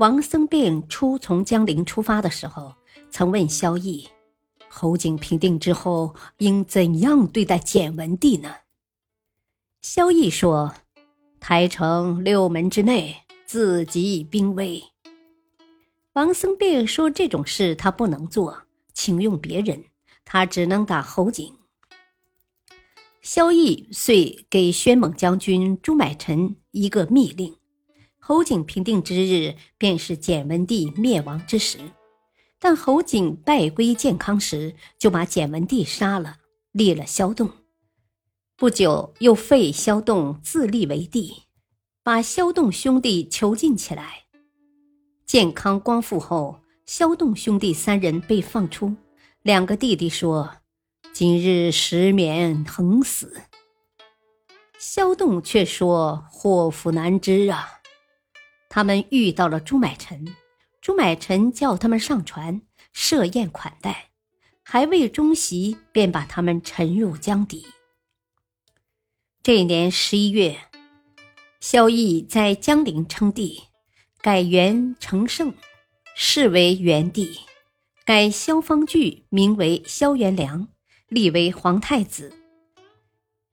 王僧辩初从江陵出发的时候，曾问萧绎：“侯景平定之后，应怎样对待简文帝呢？”萧绎说：“台城六门之内，自己兵威。”王僧辩说：“这种事他不能做，请用别人，他只能打侯景。”萧绎遂给宣猛将军朱买臣一个密令。侯景平定之日，便是简文帝灭亡之时。但侯景败归建康时，就把简文帝杀了，立了萧栋。不久，又废萧栋，自立为帝，把萧栋兄弟囚禁起来。建康光复后，萧栋兄弟三人被放出，两个弟弟说：“今日实免横死。”萧栋却说：“祸福难知啊。”他们遇到了朱买臣，朱买臣叫他们上船设宴款待，还未中席，便把他们沉入江底。这年十一月，萧绎在江陵称帝，改元成圣，是为元帝，改萧方矩名为萧元良，立为皇太子。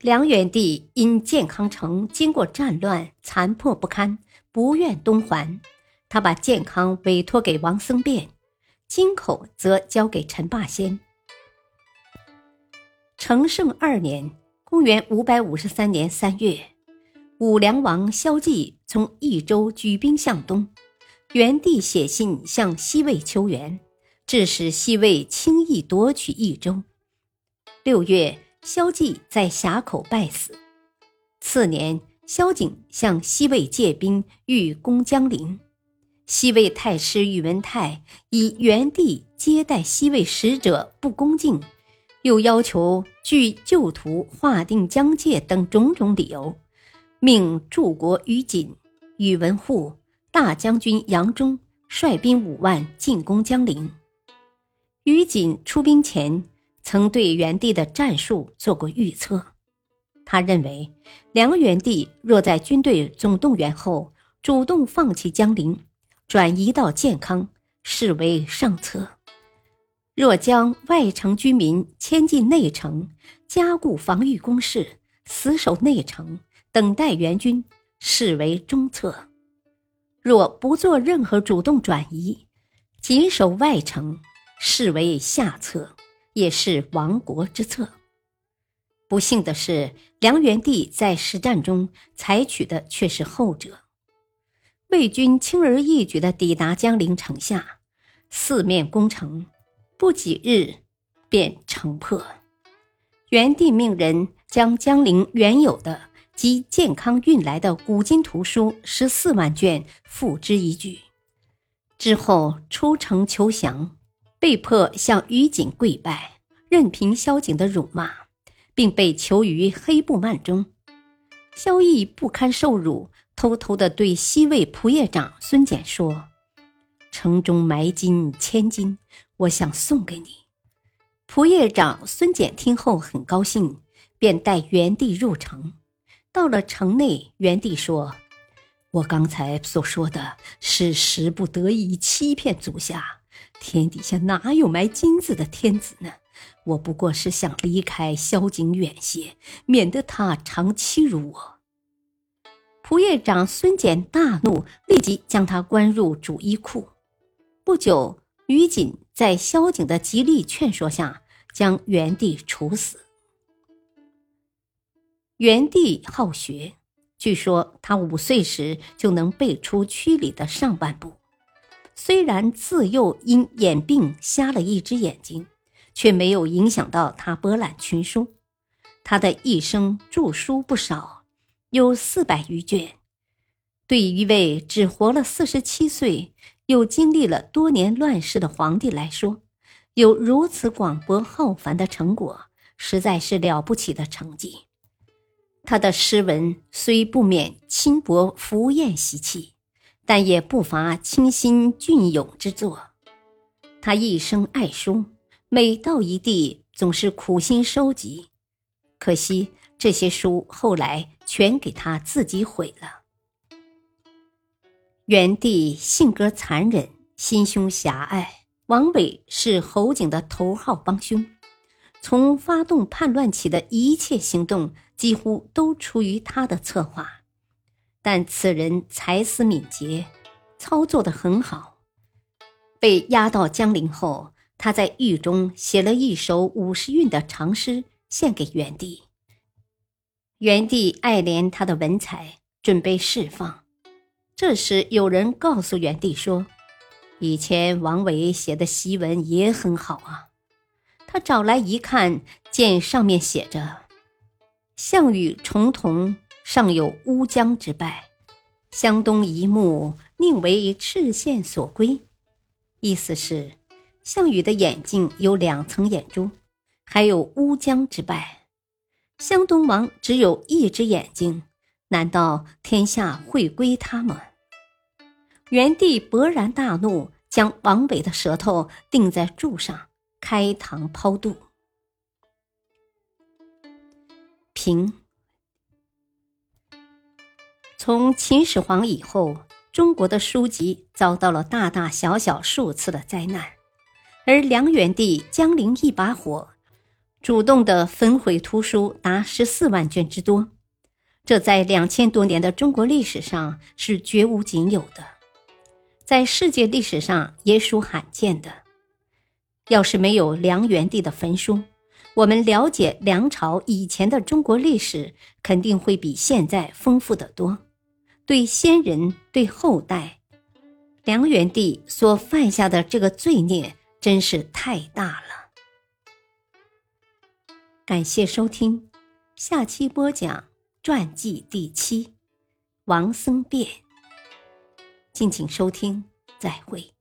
梁元帝因建康城经过战乱，残破不堪。不愿东还，他把建康委托给王僧辩，京口则交给陈霸先。成圣二年（公元五百五十三年三月），武梁王萧纪从益州举兵向东，元帝写信向西魏求援，致使西魏轻易夺取益州。六月，萧纪在峡口败死。次年。萧景向西魏借兵，欲攻江陵。西魏太师宇文泰以元帝接待西魏使者不恭敬，又要求据旧图划定疆界等种种理由，命柱国于锦、宇文护、大将军杨忠率兵五万进攻江陵。于锦出兵前，曾对元帝的战术做过预测。他认为，梁元帝若在军队总动员后主动放弃江陵，转移到建康，视为上策；若将外城居民迁进内城，加固防御工事，死守内城，等待援军，视为中策；若不做任何主动转移，紧守外城，视为下策，也是亡国之策。不幸的是，梁元帝在实战中采取的却是后者。魏军轻而易举地抵达江陵城下，四面攻城，不几日便城破。元帝命人将江陵原有的及健康运来的古今图书十四万卷付之一炬，之后出城求降，被迫向于景跪拜，任凭萧景的辱骂。并被囚于黑布幔中，萧绎不堪受辱，偷偷地对西魏仆射长孙简说：“城中埋金千金，我想送给你。”仆射长孙简听后很高兴，便带元帝入城。到了城内，元帝说：“我刚才所说的是时不得已欺骗足下，天底下哪有埋金子的天子呢？”我不过是想离开萧景远些，免得他常欺辱我。仆射长孙简大怒，立即将他关入主衣库。不久，于锦在萧景的极力劝说下，将元帝处死。元帝好学，据说他五岁时就能背出曲礼的上半部。虽然自幼因眼病瞎了一只眼睛。却没有影响到他博览群书，他的一生著书不少，有四百余卷。对于一位只活了四十七岁，又经历了多年乱世的皇帝来说，有如此广博浩繁的成果，实在是了不起的成绩。他的诗文虽不免轻薄浮艳习气，但也不乏清新隽永之作。他一生爱书，每到一地总是苦心收集，可惜这些书后来全给他自己毁了。元帝性格残忍，心胸狭隘，王伟是侯景的头号帮凶。从发动叛乱起的一切行动，几乎都出于他的策划。但此人才思敏捷，操作的很好。被押到江陵后，他在狱中写了一首五十韵的长诗，献给元帝。元帝爱怜他的文采，准备释放。这时，有人告诉元帝说：“以前王维写的檄文也很好啊。”他找来一看，见上面写着：“项羽重瞳尚有乌江之败，湘东一目宁为赤县所归。”意思是，项羽的眼睛有两层眼珠，还有乌江之败。湘东王只有一只眼睛，难道天下会归他吗？元帝勃然大怒，将王伟的舌头钉在柱上。开膛抛肚。平。从秦始皇以后，中国的书籍遭到了大大小小数次的灾难，而梁元帝江陵一把火，主动的焚毁图书达十四万卷之多，这在两千多年的中国历史上是绝无仅有的，在世界历史上也属罕见的。要是没有梁元帝的焚书，我们了解梁朝以前的中国历史，肯定会比现在丰富得多。对先人，对后代，梁元帝所犯下的这个罪孽，真是太大了。感谢收听，下期播讲传记第七，王僧辩。敬请收听，再会。